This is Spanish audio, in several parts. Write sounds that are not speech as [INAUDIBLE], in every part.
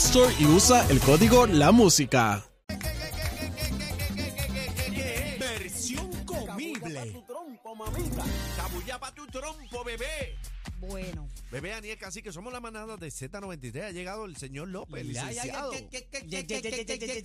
Store y usa el código La Música. Versión comible. Cabulla pa' tu trompo, bebé. Bueno. Bebé Aniel que somos la manada de Z93. Ha llegado el señor López, licenciado.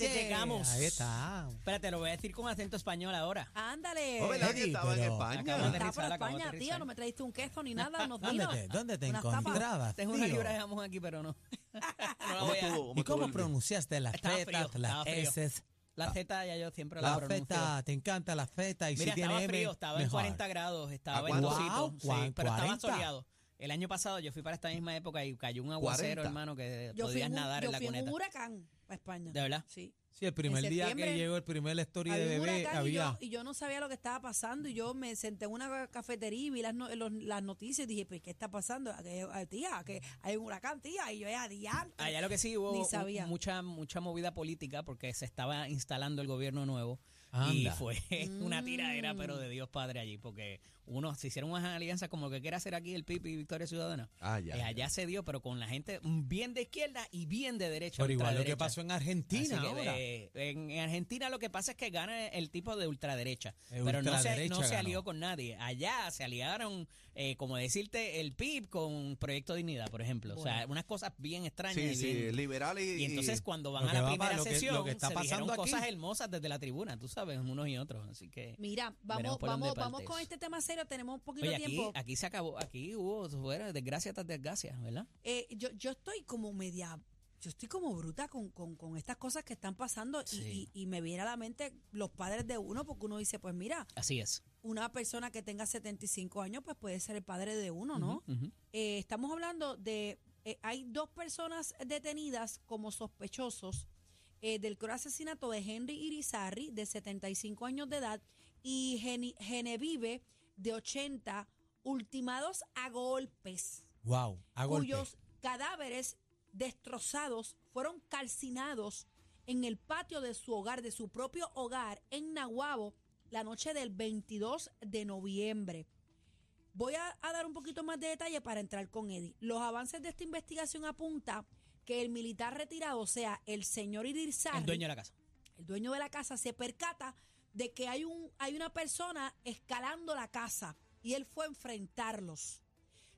Llegamos. Ahí está. Espérate, lo voy a decir con acento español ahora. Ándale. Estaba en España? Estaba. No me trajiste un queso ni nada. Nos ¿Dónde te, dónde te encontrabas, Tengo una libra de jamón aquí, pero no. [LAUGHS] ¿Y cómo pronunciaste las tetas, las heces? La feta ya yo siempre la, la te encanta la feta. Y Mira, si estaba frío, estaba en 40 grados, estaba en wow, ah, sí, pero estaba soleado. El año pasado yo fui para esta misma época y cayó un aguacero, 40. hermano, que Yo podías nadar yo en la fui en cuneta. un huracán a España. ¿De verdad? Sí. Sí, el primer En día que septiembre llegó el primer story de Había un bebé, huracán y había... yo, y yo no sabía lo que estaba pasando y yo me senté en una cafetería y vi las, no- los- las noticias y dije, pues, ¿qué está pasando? Que, tía, que hay un huracán, tía. Y yo, es adiante. Allá lo que sí hubo Ni un- sabía. mucha mucha movida política porque se estaba instalando el gobierno nuevo y Anda. fue [LAUGHS] una tiradera Mm. pero de Dios Padre allí porque uno se hicieron unas alianzas como lo que quiere hacer aquí el PIB y Victoria Ciudadana. Ah, ya. Eh, allá se dio pero con la gente bien de izquierda y bien de derecha. Pero igual lo que pasó en Argentina que ahora. de- en, en Argentina lo que pasa es que gana el tipo de ultraderecha, El pero no se, no se alió con nadie. Allá se aliaron, eh, como decirte, el PIB con Proyecto Dignidad, por ejemplo. O sea, unas cosas bien extrañas. Sí, y sí, bien- liberal y... y entonces cuando van Lo a la va primera lo que- lo sesión que está se pasando cosas hermosas desde la tribuna, tú sabes, unos y otros. Así que Mira, vamos, vamos, vamos con este tema serio. Tenemos un poquito de tiempo. aquí se acabó, aquí hubo fuera desgracia tras desgracia, ¿verdad? Eh, yo, yo estoy como media, yo estoy como bruta con, con, con estas cosas que están pasando y- Sí. y, y me viene a la mente los padres de uno porque uno dice, pues mira, Así es. una persona que tenga 75 años pues puede ser el padre de uno, ¿no? Eh, estamos hablando de, eh, hay dos personas detenidas como sospechosos eh, del cruel asesinato de Henry Irizarry, de 75 años de edad, y Geni- Genevieve, de 80, ultimados a golpes Wow, a cuyos cadáveres destrozados fueron calcinados en el patio de su hogar, de su propio hogar, en Nahuabo, la noche del 22 de noviembre. Voy a, a dar un poquito más de detalle para entrar con Eddie. Los avances de esta investigación apunta que el militar retirado, o sea, el señor Irizarry, El dueño de la casa. el dueño de la casa se percata de que hay, un, hay una persona escalando la casa y él fue a enfrentarlos.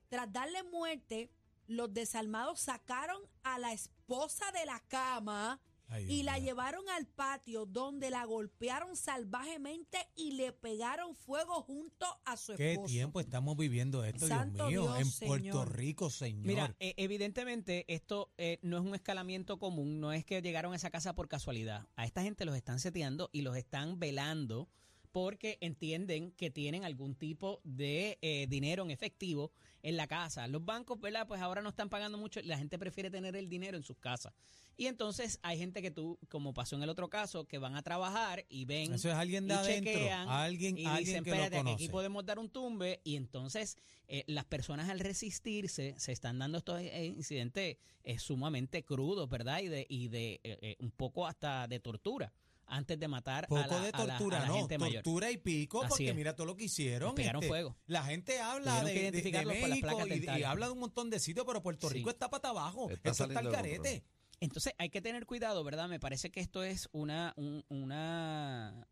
Tras darle muerte, los desalmados sacaron a la esposa de la cama Ay, y la llevaron al patio donde la golpearon salvajemente y le pegaron fuego junto a su ¿Qué esposo. tiempo estamos viviendo esto, Santo Dios mío? Dios, en Puerto. Rico, señor. Mira, eh, evidentemente esto eh, no es un escalamiento común, no es que llegaron a esa casa por casualidad. A esta gente los están seteando y los están velando porque entienden que tienen algún tipo de eh, dinero en efectivo en la casa. Los bancos, ¿verdad? Pues ahora no están pagando mucho, la gente prefiere tener el dinero en sus casas. Y entonces hay gente que tú, como pasó en el otro caso, que van a trabajar y ven Eso es alguien de y adentro, chequean alguien, y alguien dicen, que lo espérate, conoce. aquí podemos dar un tumbe y entonces eh, las personas al resistirse se están dando estos eh, incidentes eh, sumamente crudos, ¿verdad? Y de, y de un poco hasta de tortura antes de matar a Poco la, de a la- tortura, a la no, gente mayor. tortura y pico, Así porque es. mira todo lo que hicieron. Les pegaron este, fuego. La gente habla de, de- de identificarlos por las México y, y habla de un montón de sitios, pero Puerto Sí. Rico está pata abajo. Está Esto está control. carete. Entonces hay que tener cuidado, ¿verdad? Me parece que esto es una, un- una,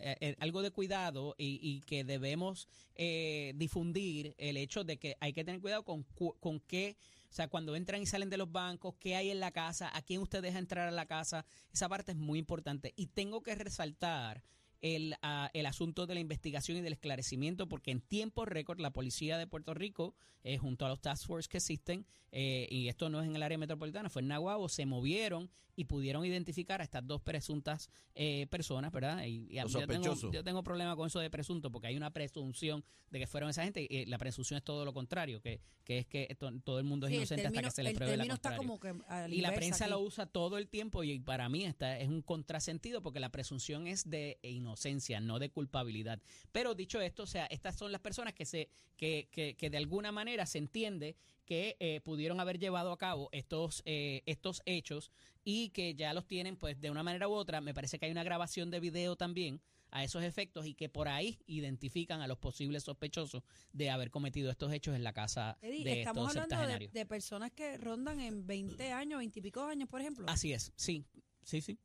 eh, eh, algo de cuidado y, y que debemos eh, difundir el hecho de que hay que tener cuidado con, cu- con qué, sea, cuando entran y salen de los bancos, qué hay en la casa, a quién usted deja entrar a la casa, esa parte es muy importante. Y tengo que resaltar el, ah, el asunto de la investigación y del esclarecimiento, porque en tiempo récord la policía de Puerto Rico, eh, junto a los task force que existen, eh, y esto no es en el área metropolitana, fue en Nahuabo, se movieron y pudieron identificar a estas dos presuntas eh, personas, ¿verdad? Y, y yo, tengo, yo tengo problema con eso de presunto, porque hay una presunción de que fueron esa gente, y la presunción es todo lo contrario, que, que es que to- todo el mundo es Sí, inocente hasta que se le pruebe la está como que Y la prensa aquí. lo usa todo el tiempo y para mí esta es un contrasentido porque la presunción es de inocencia, no de culpabilidad. Pero dicho esto, o sea, estas son las personas que se que, que, que de alguna manera se entiende que eh, pudieron haber llevado a cabo estos eh, estos hechos y que ya los tienen pues de una manera u otra. Me parece que hay una grabación de video también a esos efectos y que por ahí identifican a los posibles sospechosos de haber cometido estos hechos en la casa Eddie, de estamos estos hablando de, de personas que rondan en 20 años, 20 y pico años, por ejemplo. Así es, sí, sí, sí.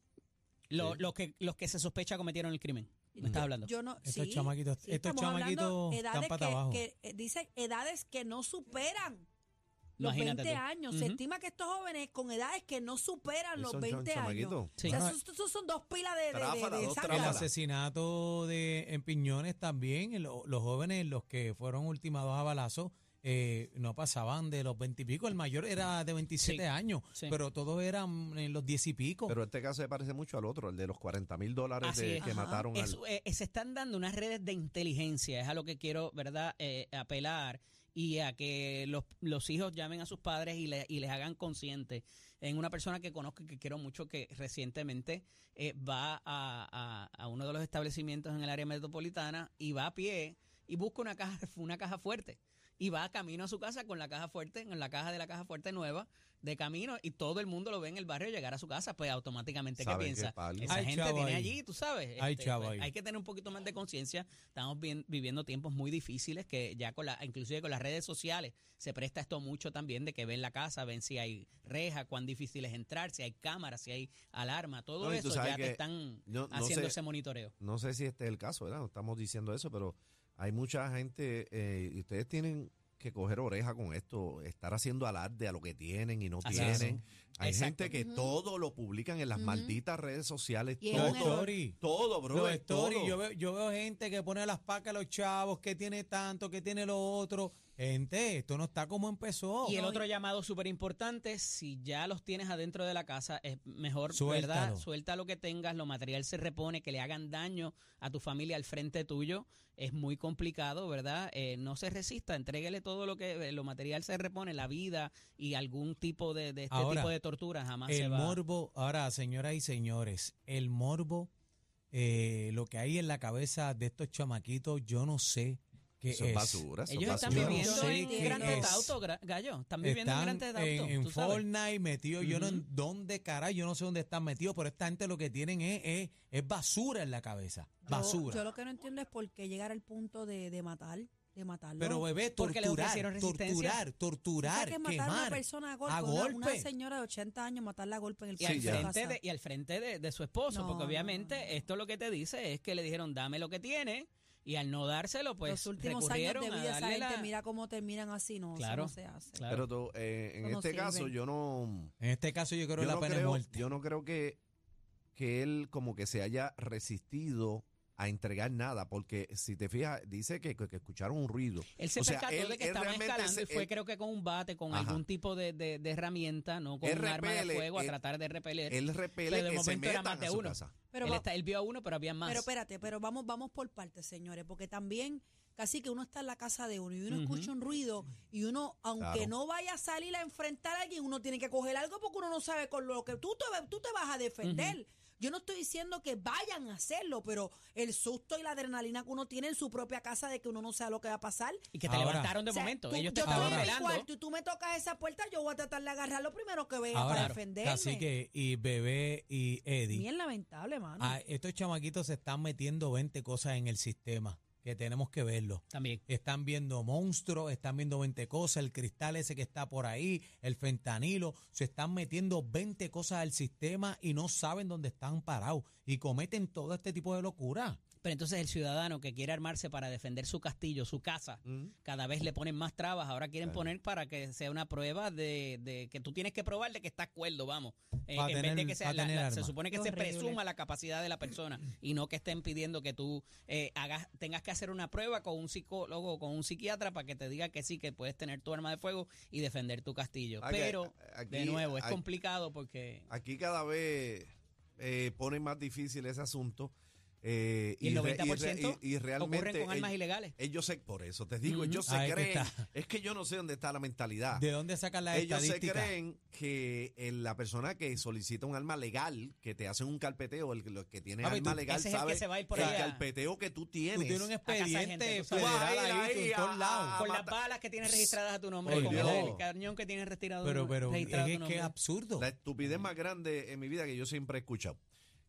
Lo- Sí. Los que los que se sospecha cometieron el crimen. ¿Me estás hablando? Yo no, Estos sí, chamaquitos- sí, estos estamos hablando chamaquitos edades están pata que- abajo. que, eh, dice edades que no superan los Imagínate 20 tú. años. Se Ujú. estima que estos jóvenes con edades que no superan los Son 20 años. chamaquitos. Sí. O sea, Bueno, esos, esos son dos pilas de, de, de- Tráfala, de dos zángano. El asesinato de en Piñones también, los jóvenes, los que fueron ultimados a balazo, eh, no pasaban de los 20 y pico. El mayor era de 27 Sí, años, sí. pero todos eran en los 10 y pico. Pero este caso se parece mucho al otro, el de los 40 mil dólares de- es. que Ajá. mataron al... Es- eh, se están dando unas redes de inteligencia, es a lo que quiero, ¿verdad?, Eh, apelar y a que los, los hijos llamen a sus padres y, le- y les hagan conscientes. En una persona que conozco y que quiero mucho, que recientemente eh, va a, a- a uno de los establecimientos en el área metropolitana y va a pie y busca una caja, [LAUGHS] una caja fuerte. Y va camino a su casa con la caja fuerte, en la caja de la caja fuerte nueva, de camino, y todo el mundo lo ve en el barrio llegar a su casa, pues automáticamente, ¿qué que piensa? palo. Esa Hay gente tiene ahí. allí, tú sabes. Hay este, chavo pues, hay que tener un poquito más de conciencia. Estamos bien- viviendo tiempos muy difíciles que ya con la, inclusive con las redes sociales se presta esto mucho también de que ven la casa, ven si hay reja, cuán difícil es entrar, si hay cámaras, si hay alarma, todo No, eso ya te que están yo no haciendo sé- ese monitoreo. No sé si este es el caso, ¿verdad? No estamos diciendo eso, pero hay mucha gente, eh, y ustedes tienen que coger oreja con esto, estar haciendo alarde a lo que tienen y no Así es. Hay Exacto. gente que todo lo publican en las malditas redes sociales, Y todo. Story. todo, bro, Los stories, yo veo, yo veo gente que pone las pacas a los chavos, que tiene tanto, que tiene lo otro. Gente, esto no está como empezó. Y el otro llamado súper importante, si ya los tienes adentro de la casa, es mejor, Suéltalo. ¿verdad? Suelta lo que tengas, lo material se repone, que le hagan daño a tu familia al frente tuyo, es muy complicado, ¿verdad? Eh, no se resista, entréguele todo lo que, lo material se repone, la vida y algún tipo de, de este Ahora, tipo de tortura jamás se el va. morbo, ahora, señoras y señores, el morbo, eh, lo que hay en la cabeza de estos chamaquitos, yo no sé qué Eso es basura, eso Ellos están basura. Yo no viviendo sé en Grand Theft es. Auto, Gallo. Están viviendo en Grand Están Theft en, Auto. en sabes. Fortnite metidos, yo no Ujú. en dónde caray, yo no sé dónde están metidos, pero esta gente lo que tienen es, es, es basura en la cabeza, Yo- basura. Yo, lo que no entiendo es por qué llegar al punto de, de matar, de matarlo. pero bebé, Porque le torturar, ofrecieron resistencia. torturar, ¿Tú sabes torturar, qué es matar a una persona a golpe? a Una- señora de 80 años, matarla a golpe en el de de, y al frente de, de su esposo, No, porque obviamente no, no. esto lo que te dice es que le dijeron dame lo que tiene y al no dárselo pues Los últimos años recurrieron de vida de a esa darle gente, la- mira cómo terminan así, no, eso Claro, no se hace. claro. Pero tú, eh, en este caso yo no... En este caso yo creo yo la no pena de creo, muerte. yo no creo que, que él como que se haya resistido a entregar nada, porque si te fijas, dice que, que- que escucharon un ruido. Él se O sea, percató él- de que estaban escalando y fue él- creo que con un bate, con Ajá. algún tipo de, de- de herramienta, no con Él un arma de fuego a él- tratar de repeler. Él Pero repele de que se momento era metan más de a su uno. casa. Pero, él, va- está- él vio a uno, pero había más. pero espérate, pero vamos, vamos por partes, señores, porque también casi que uno está en la casa de uno y uno escucha un ruido y uno, aunque Claro. no vaya a salir a enfrentar a alguien, uno tiene que coger algo porque uno no sabe con lo que tú te, tú te vas a defender. Yo no estoy diciendo que vayan a hacerlo, pero el susto y la adrenalina que uno tiene en su propia casa de que uno no sabe lo que va a pasar. y que te Ahora- levantaron de O sea, momento. tú- Ellos te yo estaban estoy en mi velando. cuarto y tú me tocas esa puerta, yo voy a tratar de agarrar lo primero que vea Ahora, para defenderme. así que y Bebé y Eddie, Bien lamentable, mano. a estos chamaquitos se están metiendo 20 cosas en el sistema que tenemos que verlo. También. Están viendo monstruos, están viendo 20 cosas, el cristal ese que está por ahí, el fentanilo, se están metiendo 20 cosas al sistema y no saben dónde están parados y cometen todo este tipo de locura. Pero entonces el ciudadano que quiere armarse para defender su castillo, su casa, Mm. cada vez le ponen más trabas. Ahora quieren Claro. poner para que sea una prueba de, de que tú tienes que probar de que está acuerdo, vamos. Eh, en vez de que sea la- la- se supone que Qué se horrible. presuma la capacidad de la persona y no que estén pidiendo que tú eh, hagas, tengas que hacer una prueba con un psicólogo o con un psiquiatra para que te diga que sí, que puedes tener tu arma de fuego y defender tu castillo. Pero, aquí- de nuevo, es complicado porque... Aquí cada vez eh, ponen más difícil ese asunto. Eh, Y el re- 90% y- y realmente ocurren con armas ellos- ilegales. Ellos se, por eso te digo, Ujú. ellos se Ahí creen, es que yo no sé dónde está la mentalidad. ¿De dónde sacan las ellos se creen que eh, la persona que solicita un arma legal, que te hacen un carpeteo, el, que tiene Ah, pero arma tú- legal el que sabe se va a ir por el carpeteo que tú Tú tienes. tienes un expediente. Con las balas que tienes registradas a tu nombre, con Dios. el cañón que tienes registrado, Pero, pero es registrado a tu que es absurdo. La estupidez más grande en mi vida que yo siempre he escuchado.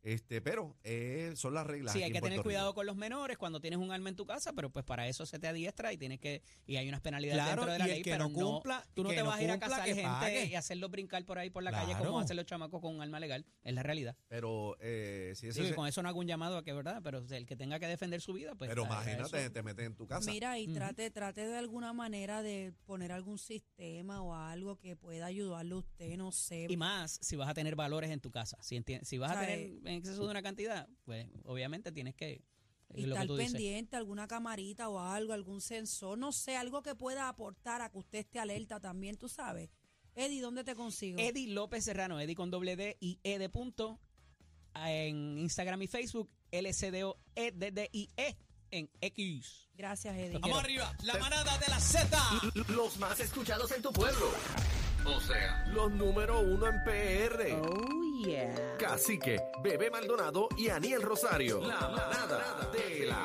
Este, pero eh, son las reglas. Sí, hay que tener cuidado con los menores cuando tienes un arma en tu casa, pero pues para eso se te adiestra y tienes que y hay unas penalidades Claro, dentro de la ley, que pero no cumpla, tú no te no vas a ir a que gente pague. y hacerlos brincar por ahí por la calle Claro. como hacen los chamacos con un arma legal, es la realidad. Pero eh, si y se- con eso no hago un llamado a que verdad, pero el que tenga que defender su vida, pues pero imagínate, eso- te meten en tu casa. Mira, y trate, trate de alguna manera de poner algún sistema o algo que pueda ayudarle a usted, no sé. Y más si vas a tener valores en tu casa. Si, enti- si vas O a tener eh, en exceso de una cantidad, pues obviamente tienes que... y estar pendiente, alguna camarita o algo, algún sensor, no sé, algo que pueda aportar a que usted esté alerta también, tú sabes. Eddie, ¿dónde te consigo? Eddie López Serrano, Eddie con doble D y E de punto en Instagram y Facebook, LCDO E D D I E en X. Gracias, Eddie. Vamos arriba, la manada de la Z. Los más escuchados en tu pueblo. O sea, los número uno en PR. Oh, yeah. Cacique, Bebé Maldonado y Aniel Rosario. La manada de la